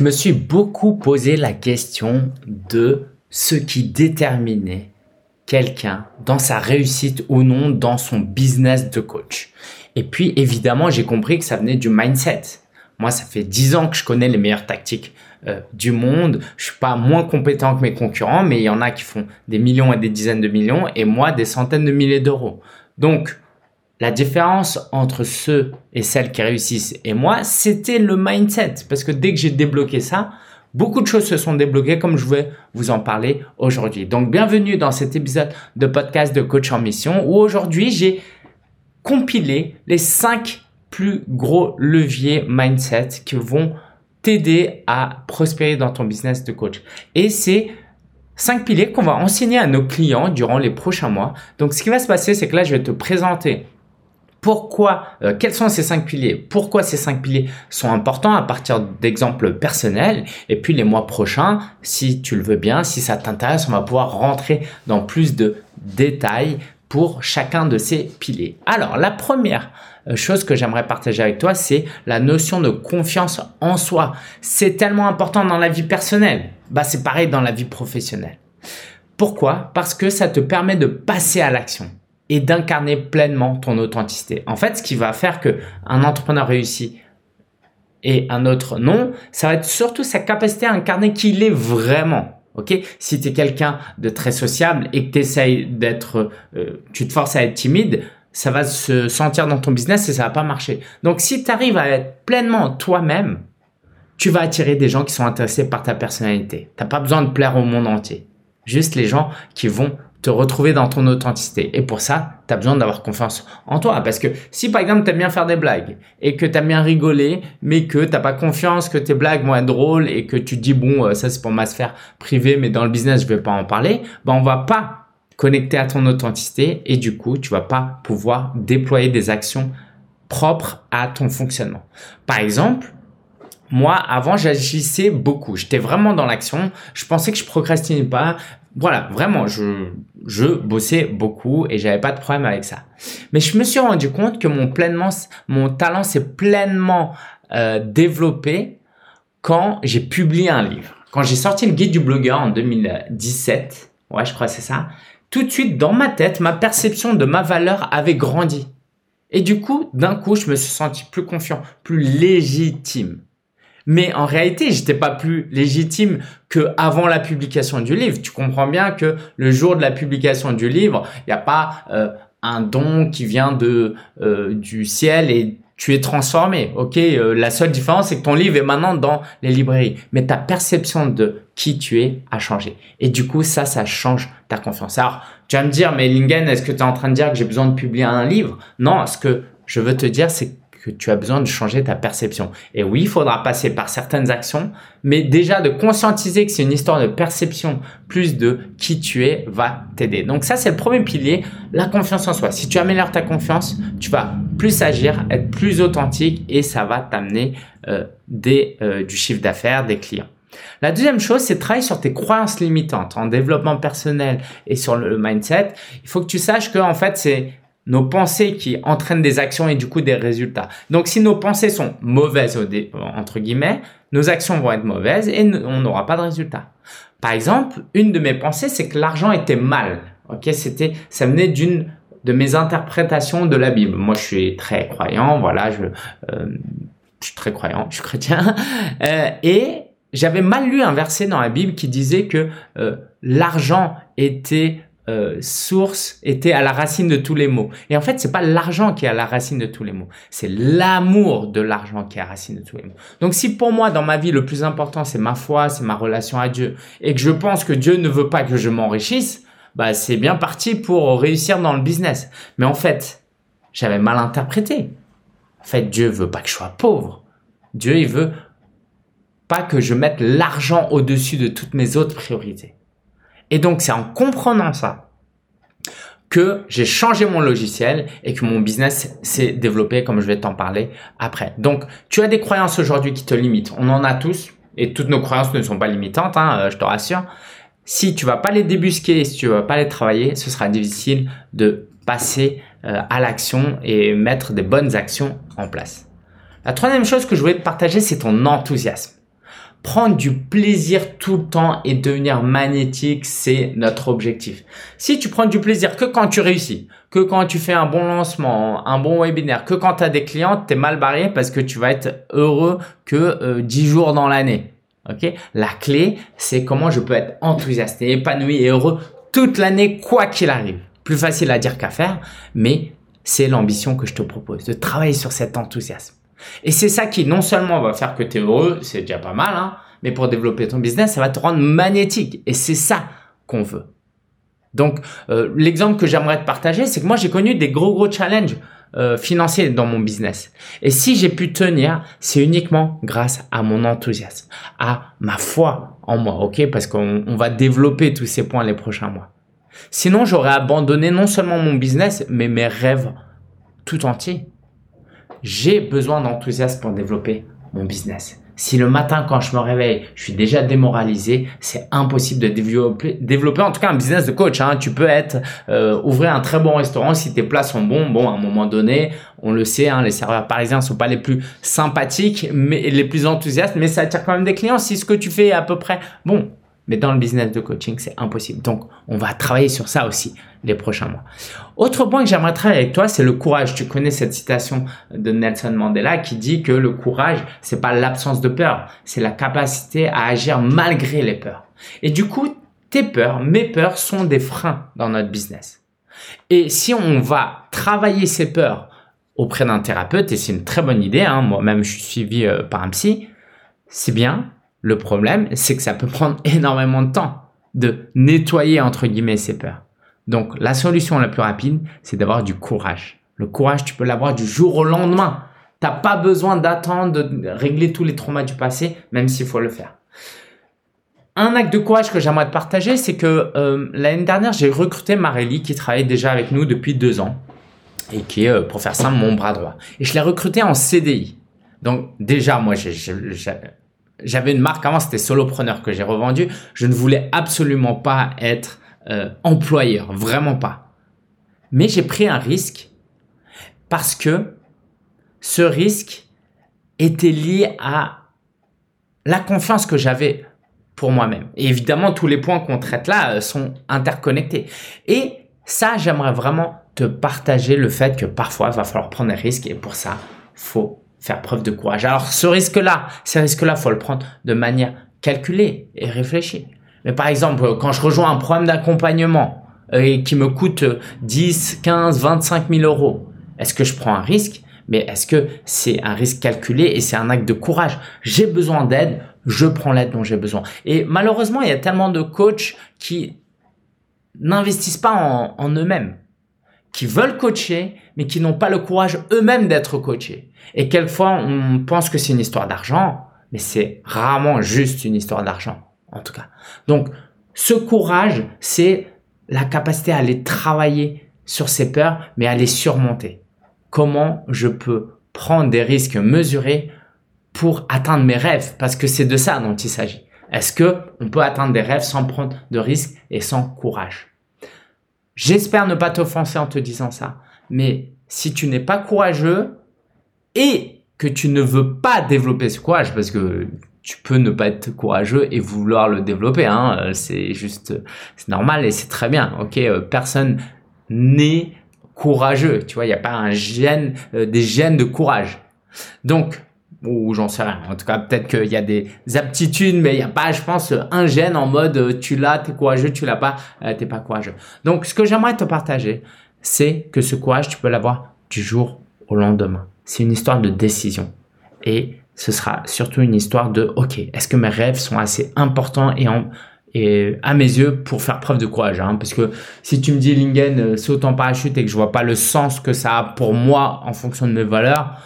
je me suis beaucoup posé la question de ce qui déterminait quelqu'un dans sa réussite ou non dans son business de coach. Et puis évidemment, j'ai compris que ça venait du mindset. Moi, ça fait 10 ans que je connais les meilleures tactiques euh, du monde. Je suis pas moins compétent que mes concurrents, mais il y en a qui font des millions et des dizaines de millions et moi des centaines de milliers d'euros. Donc, la différence entre ceux et celles qui réussissent et moi, c'était le mindset. Parce que dès que j'ai débloqué ça, beaucoup de choses se sont débloquées comme je vais vous en parler aujourd'hui. Donc, bienvenue dans cet épisode de podcast de coach en mission où aujourd'hui j'ai compilé les cinq plus gros leviers mindset qui vont t'aider à prospérer dans ton business de coach. Et c'est cinq piliers qu'on va enseigner à nos clients durant les prochains mois. Donc, ce qui va se passer, c'est que là, je vais te présenter pourquoi, euh, quels sont ces cinq piliers? Pourquoi ces cinq piliers sont importants à partir d'exemples personnels? Et puis les mois prochains, si tu le veux bien, si ça t'intéresse, on va pouvoir rentrer dans plus de détails pour chacun de ces piliers. Alors, la première euh, chose que j'aimerais partager avec toi, c'est la notion de confiance en soi. C'est tellement important dans la vie personnelle. Bah, c'est pareil dans la vie professionnelle. Pourquoi? Parce que ça te permet de passer à l'action et d'incarner pleinement ton authenticité. En fait, ce qui va faire que un entrepreneur réussit et un autre non, ça va être surtout sa capacité à incarner qui il est vraiment. Ok? Si tu es quelqu'un de très sociable et que tu essayes d'être, euh, tu te forces à être timide, ça va se sentir dans ton business et ça va pas marcher. Donc si tu arrives à être pleinement toi-même, tu vas attirer des gens qui sont intéressés par ta personnalité. T'as pas besoin de plaire au monde entier. Juste les gens qui vont te retrouver dans ton authenticité. Et pour ça, tu as besoin d'avoir confiance en toi. Parce que si par exemple, tu aimes bien faire des blagues et que tu aimes bien rigoler, mais que tu pas confiance que tes blagues vont être drôles et que tu dis, bon, euh, ça c'est pour ma sphère privée, mais dans le business, je vais pas en parler, ben on va pas connecter à ton authenticité et du coup, tu vas pas pouvoir déployer des actions propres à ton fonctionnement. Par exemple, moi, avant, j'agissais beaucoup. J'étais vraiment dans l'action. Je pensais que je procrastinais pas voilà, vraiment, je, je bossais beaucoup et j'avais pas de problème avec ça. Mais je me suis rendu compte que mon pleinement, mon talent s'est pleinement euh, développé quand j'ai publié un livre. Quand j'ai sorti le guide du blogueur en 2017, ouais, je crois que c'est ça. Tout de suite, dans ma tête, ma perception de ma valeur avait grandi. Et du coup, d'un coup, je me suis senti plus confiant, plus légitime. Mais en réalité, j'étais pas plus légitime que avant la publication du livre. Tu comprends bien que le jour de la publication du livre, il n'y a pas euh, un don qui vient de euh, du ciel et tu es transformé. Ok, euh, la seule différence c'est que ton livre est maintenant dans les librairies, mais ta perception de qui tu es a changé. Et du coup, ça, ça change ta confiance. Alors, tu vas me dire, mais Lingen, est-ce que tu es en train de dire que j'ai besoin de publier un livre? Non, ce que je veux te dire, c'est que tu as besoin de changer ta perception. Et oui, il faudra passer par certaines actions, mais déjà de conscientiser que c'est une histoire de perception plus de qui tu es va t'aider. Donc ça, c'est le premier pilier, la confiance en soi. Si tu améliores ta confiance, tu vas plus agir, être plus authentique et ça va t'amener euh, euh, du chiffre d'affaires, des clients. La deuxième chose, c'est travailler sur tes croyances limitantes en développement personnel et sur le mindset. Il faut que tu saches que en fait, c'est nos pensées qui entraînent des actions et du coup des résultats. Donc si nos pensées sont mauvaises entre guillemets, nos actions vont être mauvaises et on n'aura pas de résultats. Par exemple, une de mes pensées c'est que l'argent était mal. OK, c'était ça venait d'une de mes interprétations de la Bible. Moi, je suis très croyant, voilà, je, euh, suis très croyant, je suis chrétien euh, et j'avais mal lu un verset dans la Bible qui disait que euh, l'argent était euh, source était à la racine de tous les maux. Et en fait, c'est pas l'argent qui est à la racine de tous les maux, c'est l'amour de l'argent qui est à la racine de tous les maux. Donc si pour moi dans ma vie le plus important c'est ma foi, c'est ma relation à Dieu et que je pense que Dieu ne veut pas que je m'enrichisse, bah c'est bien parti pour réussir dans le business. Mais en fait, j'avais mal interprété. En fait, Dieu veut pas que je sois pauvre. Dieu, il veut pas que je mette l'argent au-dessus de toutes mes autres priorités. Et donc, c'est en comprenant ça que j'ai changé mon logiciel et que mon business s'est développé comme je vais t'en parler après. Donc, tu as des croyances aujourd'hui qui te limitent. On en a tous et toutes nos croyances ne sont pas limitantes, hein, euh, je te rassure. Si tu vas pas les débusquer, si tu vas pas les travailler, ce sera difficile de passer euh, à l'action et mettre des bonnes actions en place. La troisième chose que je voulais te partager, c'est ton enthousiasme. Prendre du plaisir tout le temps et devenir magnétique, c'est notre objectif. Si tu prends du plaisir que quand tu réussis, que quand tu fais un bon lancement, un bon webinaire, que quand tu as des clients, tu es mal barré parce que tu vas être heureux que euh, 10 jours dans l'année. OK? La clé, c'est comment je peux être enthousiaste épanoui et heureux toute l'année quoi qu'il arrive. Plus facile à dire qu'à faire, mais c'est l'ambition que je te propose, de travailler sur cet enthousiasme. Et c'est ça qui non seulement va faire que tu es heureux, c'est déjà pas mal, hein, mais pour développer ton business, ça va te rendre magnétique. Et c'est ça qu'on veut. Donc, euh, l'exemple que j'aimerais te partager, c'est que moi, j'ai connu des gros, gros challenges euh, financiers dans mon business. Et si j'ai pu tenir, c'est uniquement grâce à mon enthousiasme, à ma foi en moi, ok? Parce qu'on va développer tous ces points les prochains mois. Sinon, j'aurais abandonné non seulement mon business, mais mes rêves tout entiers. J'ai besoin d'enthousiasme pour développer mon business. Si le matin, quand je me réveille, je suis déjà démoralisé, c'est impossible de développer, développer en tout cas un business de coach. Hein. Tu peux être euh, ouvrir un très bon restaurant si tes plats sont bons. Bon, à un moment donné, on le sait, hein, les serveurs parisiens sont pas les plus sympathiques, mais les plus enthousiastes, mais ça attire quand même des clients. Si ce que tu fais est à peu près bon, mais dans le business de coaching, c'est impossible. Donc, on va travailler sur ça aussi les prochains mois. Autre point que j'aimerais travailler avec toi, c'est le courage. Tu connais cette citation de Nelson Mandela qui dit que le courage, c'est pas l'absence de peur, c'est la capacité à agir malgré les peurs. Et du coup, tes peurs, mes peurs sont des freins dans notre business. Et si on va travailler ces peurs auprès d'un thérapeute, et c'est une très bonne idée, hein, moi-même je suis suivi euh, par un psy, c'est bien, le problème, c'est que ça peut prendre énormément de temps de nettoyer, entre guillemets, ces peurs. Donc, la solution la plus rapide, c'est d'avoir du courage. Le courage, tu peux l'avoir du jour au lendemain. Tu n'as pas besoin d'attendre de régler tous les traumas du passé, même s'il faut le faire. Un acte de courage que j'aimerais te partager, c'est que euh, l'année dernière, j'ai recruté Marélie qui travaille déjà avec nous depuis deux ans et qui est, euh, pour faire simple, mon bras droit. Et je l'ai recruté en CDI. Donc déjà, moi, j'ai j'avais une marque avant, c'était Solopreneur que j'ai revendu. Je ne voulais absolument pas être euh, employeur, vraiment pas. Mais j'ai pris un risque parce que ce risque était lié à la confiance que j'avais pour moi-même. Et évidemment, tous les points qu'on traite là euh, sont interconnectés. Et ça, j'aimerais vraiment te partager le fait que parfois, il va falloir prendre des risques et pour ça, faut faire preuve de courage. Alors ce risque-là, ce risque-là, faut le prendre de manière calculée et réfléchie. Mais par exemple, quand je rejoins un programme d'accompagnement euh, et qui me coûte 10, 15, 25 000 euros, est-ce que je prends un risque? Mais est-ce que c'est un risque calculé et c'est un acte de courage? J'ai besoin d'aide, je prends l'aide dont j'ai besoin. Et malheureusement, il y a tellement de coachs qui n'investissent pas en, en eux-mêmes, qui veulent coacher, mais qui n'ont pas le courage eux-mêmes d'être coachés. Et quelquefois, on pense que c'est une histoire d'argent, mais c'est rarement juste une histoire d'argent, en tout cas. Donc, ce courage, c'est la capacité à aller travailler sur ses peurs, mais à les surmonter. Comment je peux prendre des risques mesurés pour atteindre mes rêves? Parce que c'est de ça dont il s'agit. Est-ce que on peut atteindre des rêves sans prendre de risques et sans courage? J'espère ne pas t'offenser en te disant ça, mais si tu n'es pas courageux et que tu ne veux pas développer ce courage, parce que tu peux ne pas être courageux et vouloir le développer, hein, euh, c'est juste, c'est normal et c'est très bien. Ok, euh, personne n'est courageux, tu vois, il n'y a pas un gène, euh, des gènes de courage. Donc, ou j'en sais rien. En tout cas, peut-être qu'il y a des aptitudes, mais il n'y a pas, je pense, un gène en mode tu l'as, t'es courageux, tu l'as pas, t'es pas courageux. Donc, ce que j'aimerais te partager, c'est que ce courage, tu peux l'avoir du jour au lendemain. C'est une histoire de décision. Et ce sera surtout une histoire de, OK, est-ce que mes rêves sont assez importants et, et à mes yeux pour faire preuve de courage hein? Parce que si tu me dis, Lingen, euh, saute en parachute et que je vois pas le sens que ça a pour moi en fonction de mes valeurs,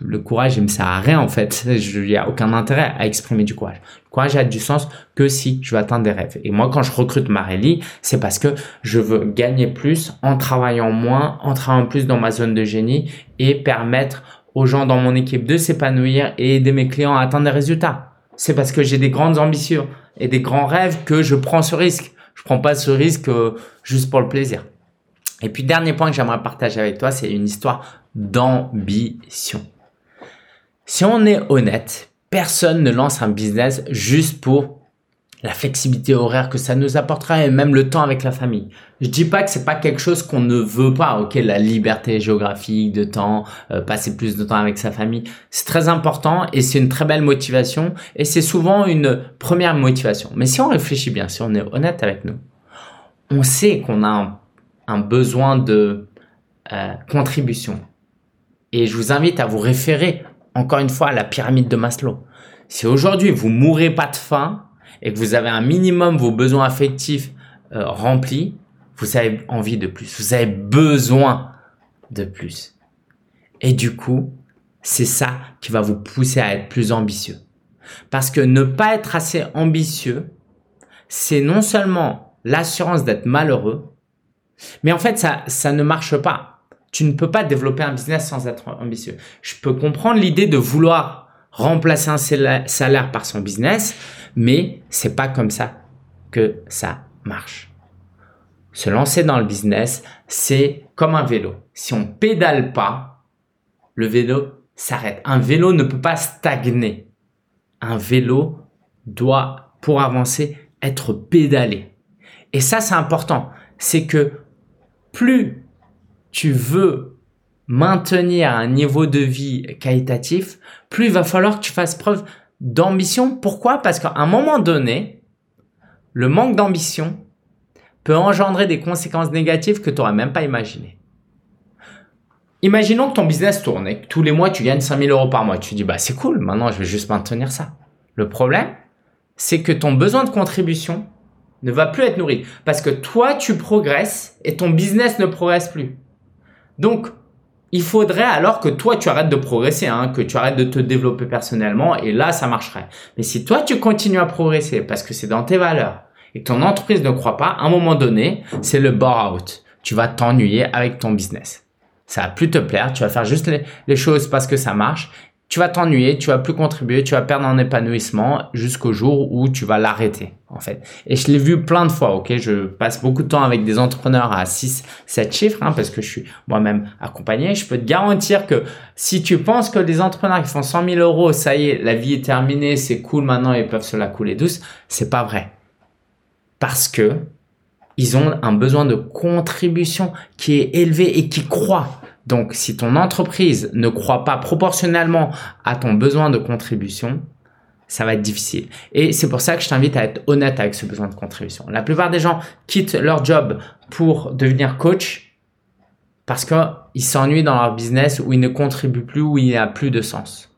le courage, il me sert à rien en fait. Il n'y a aucun intérêt à exprimer du courage. Le courage a du sens que si je veux atteindre des rêves. Et moi, quand je recrute Marélie, c'est parce que je veux gagner plus en travaillant moins, en travaillant plus dans ma zone de génie et permettre aux gens dans mon équipe de s'épanouir et aider mes clients à atteindre des résultats. C'est parce que j'ai des grandes ambitions et des grands rêves que je prends ce risque. Je prends pas ce risque euh, juste pour le plaisir. Et puis, dernier point que j'aimerais partager avec toi, c'est une histoire d'ambition. Si on est honnête, personne ne lance un business juste pour la flexibilité horaire que ça nous apportera et même le temps avec la famille. Je dis pas que c'est pas quelque chose qu'on ne veut pas, ok, la liberté géographique de temps, euh, passer plus de temps avec sa famille, c'est très important et c'est une très belle motivation et c'est souvent une première motivation. Mais si on réfléchit bien, si on est honnête avec nous, on sait qu'on a un, besoin de euh, contribution. Et je vous invite à vous référer encore une fois la pyramide de Maslow. Si aujourd'hui vous mourrez pas de faim, et que vous avez un minimum vos besoins affectifs euh, remplis, vous avez envie de plus, vous avez besoin de plus. Et du coup, c'est ça qui va vous pousser à être plus ambitieux. Parce que ne pas être assez ambitieux, c'est non seulement l'assurance d'être malheureux, mais en fait, ça, ça ne marche pas. Tu ne peux pas développer un business sans être ambitieux. Je peux comprendre l'idée de vouloir remplacer un salaire par son business, mais c'est pas comme ça que ça marche. Se lancer dans le business, c'est comme un vélo. Si on pédale pas, le vélo s'arrête. Un vélo ne peut pas stagner. Un vélo doit, pour avancer, être pédalé. Et ça, c'est important. C'est que plus tu veux maintenir un niveau de vie qualitatif, plus il va falloir que tu fasses preuve d'ambition. Pourquoi? Parce qu'à un moment donné, le manque d'ambition peut engendrer des conséquences négatives que tu n'aurais même pas imaginées. Imaginons que ton business tourne et que tous les mois tu gagnes 5000 euros par mois. Tu dis, bah c'est cool, maintenant je vais juste maintenir ça. Le problème, c'est que ton besoin de contribution ne va plus être nourri parce que toi tu progresses et ton business ne progresse plus. Donc, il faudrait alors que toi tu arrêtes de progresser, hein, que tu arrêtes de te développer personnellement et là ça marcherait. Mais si toi tu continues à progresser parce que c'est dans tes valeurs et que ton entreprise ne croit pas, à un moment donné, c'est le bore out. Tu vas t'ennuyer avec ton business. Ça va plus te plaire, tu vas faire juste les, les choses parce que ça marche tu vas t'ennuyer, tu vas plus contribuer, tu vas perdre en épanouissement jusqu'au jour où tu vas l'arrêter, en fait. Et je l'ai vu plein de fois, ok? Je passe beaucoup de temps avec des entrepreneurs à 6, 7 chiffres, hein, parce que je suis moi-même accompagné. Je peux te garantir que si tu penses que les entrepreneurs qui font 100 000 euros, ça y est, la vie est terminée, c'est cool maintenant, ils peuvent se la couler douce, c'est pas vrai. Parce que ils ont un besoin de contribution qui est élevé et qui croît. Donc, si ton entreprise ne croit pas proportionnellement à ton besoin de contribution, ça va être difficile. Et c'est pour ça que je t'invite à être honnête avec ce besoin de contribution. La plupart des gens quittent leur job pour devenir coach parce qu'ils s'ennuient dans leur business où ils ne contribuent plus, où il n'y a plus de sens.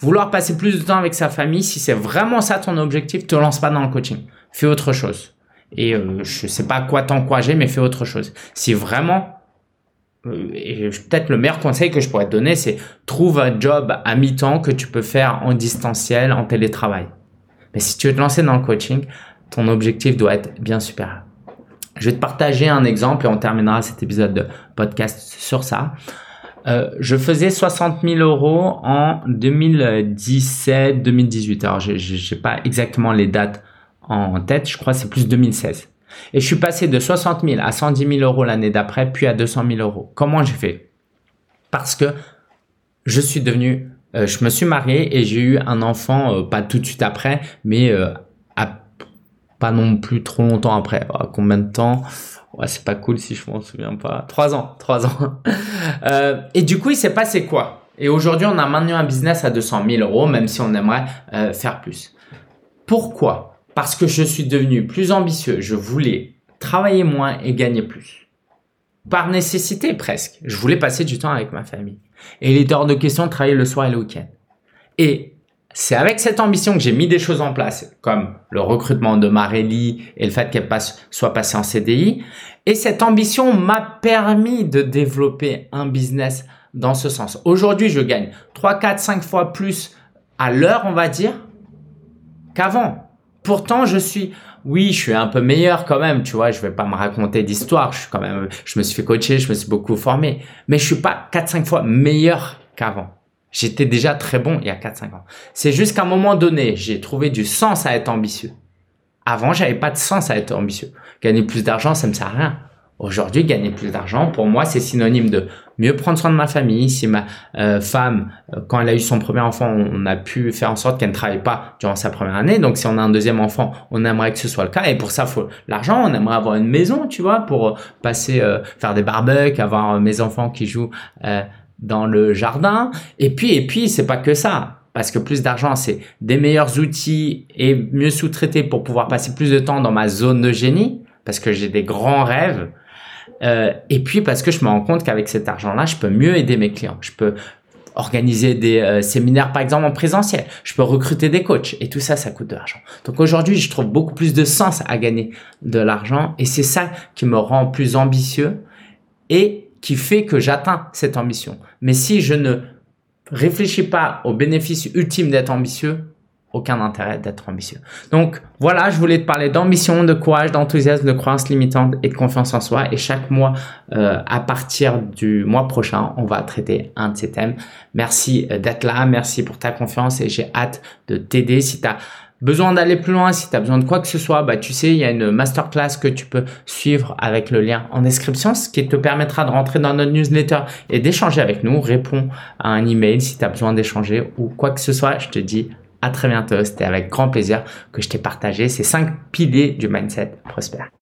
Vouloir passer plus de temps avec sa famille, si c'est vraiment ça ton objectif, te lance pas dans le coaching. Fais autre chose. Et euh, je sais pas quoi t'encourager, mais fais autre chose. Si vraiment et peut-être le meilleur conseil que je pourrais te donner, c'est trouve un job à mi-temps que tu peux faire en distanciel, en télétravail. Mais si tu veux te lancer dans le coaching, ton objectif doit être bien supérieur. Je vais te partager un exemple et on terminera cet épisode de podcast sur ça. Euh, je faisais 60 000 euros en 2017-2018. Alors, je n'ai pas exactement les dates en tête. Je crois que c'est plus 2016. Et je suis passé de 60 000 à 110 000 euros l'année d'après, puis à 200 000 euros. Comment j'ai fait? Parce que je suis devenu, euh, je me suis marié et j'ai eu un enfant, euh, pas tout de suite après, mais euh, pas non plus trop longtemps après. Oh, combien de temps? Ouais, c'est pas cool si je m'en souviens pas. Trois ans, trois ans. et du coup, il s'est passé quoi? Et aujourd'hui, on a maintenu un business à 200 000 euros, même si on aimerait faire plus. Pourquoi? Parce que je suis devenu plus ambitieux. Je voulais travailler moins et gagner plus. Par nécessité presque. Je voulais passer du temps avec ma famille. Et il était hors de question de travailler le soir et le week-end. Et c'est avec cette ambition que j'ai mis des choses en place, comme le recrutement de Marélie et le fait qu'elle soit passée en CDI. Et cette ambition m'a permis de développer un business dans ce sens. Aujourd'hui, je gagne 3, 4, 5 fois plus à l'heure, on va dire, qu'avant. Pourtant, je suis, oui, je suis un peu meilleur quand même, tu vois, je vais pas me raconter d'histoire, je suis quand même, je me suis fait coacher, je me suis beaucoup formé, mais je suis pas 4-5 fois meilleur qu'avant. J'étais déjà très bon il y a 4-5 ans. C'est juste qu'à un moment donné, j'ai trouvé du sens à être ambitieux. Avant, j'avais pas de sens à être ambitieux. Gagner plus d'argent, ça me sert à rien. Aujourd'hui, gagner plus d'argent, pour moi, c'est synonyme de mieux prendre soin de ma famille. Si ma euh, femme, euh, quand elle a eu son premier enfant, on, a pu faire en sorte qu'elle ne travaille pas durant sa première année. Donc, si on a un deuxième enfant, on aimerait que ce soit le cas. Et pour ça, faut l'argent. On aimerait avoir une maison, tu vois, pour passer, euh, faire des barbecues, avoir mes enfants qui jouent dans le jardin. Et puis, et puis, c'est pas que ça parce que plus d'argent, c'est des meilleurs outils et mieux sous-traiter pour pouvoir passer plus de temps dans ma zone de génie, parce que j'ai des grands rêves. Euh, et puis parce que je me rends compte qu'avec cet argent-là, je peux mieux aider mes clients. Je peux organiser des euh, séminaires, par exemple, en présentiel. Je peux recruter des coachs. Et tout ça, ça coûte de l'argent. Donc aujourd'hui, je trouve beaucoup plus de sens à gagner de l'argent. Et c'est ça qui me rend plus ambitieux et qui fait que j'atteins cette ambition. Mais si je ne réfléchis pas au bénéfice ultime d'être ambitieux, aucun intérêt d'être ambitieux. Donc voilà, je voulais te parler d'ambition, de courage, d'enthousiasme, de croyance limitante et de confiance en soi. Et chaque mois, euh, à partir du mois prochain, on va traiter un de ces thèmes. Merci euh, d'être là, merci pour ta confiance et j'ai hâte de t'aider. Si tu as besoin d'aller plus loin, si tu as besoin de quoi que ce soit, bah tu sais, il y a une masterclass que tu peux suivre avec le lien en description, ce qui te permettra de rentrer dans notre newsletter et d'échanger avec nous. Réponds à un email si tu as besoin d'échanger ou quoi que ce soit. Je te dis à très bientôt. C'était avec grand plaisir que je t'ai partagé ces cinq piliers du mindset prospère.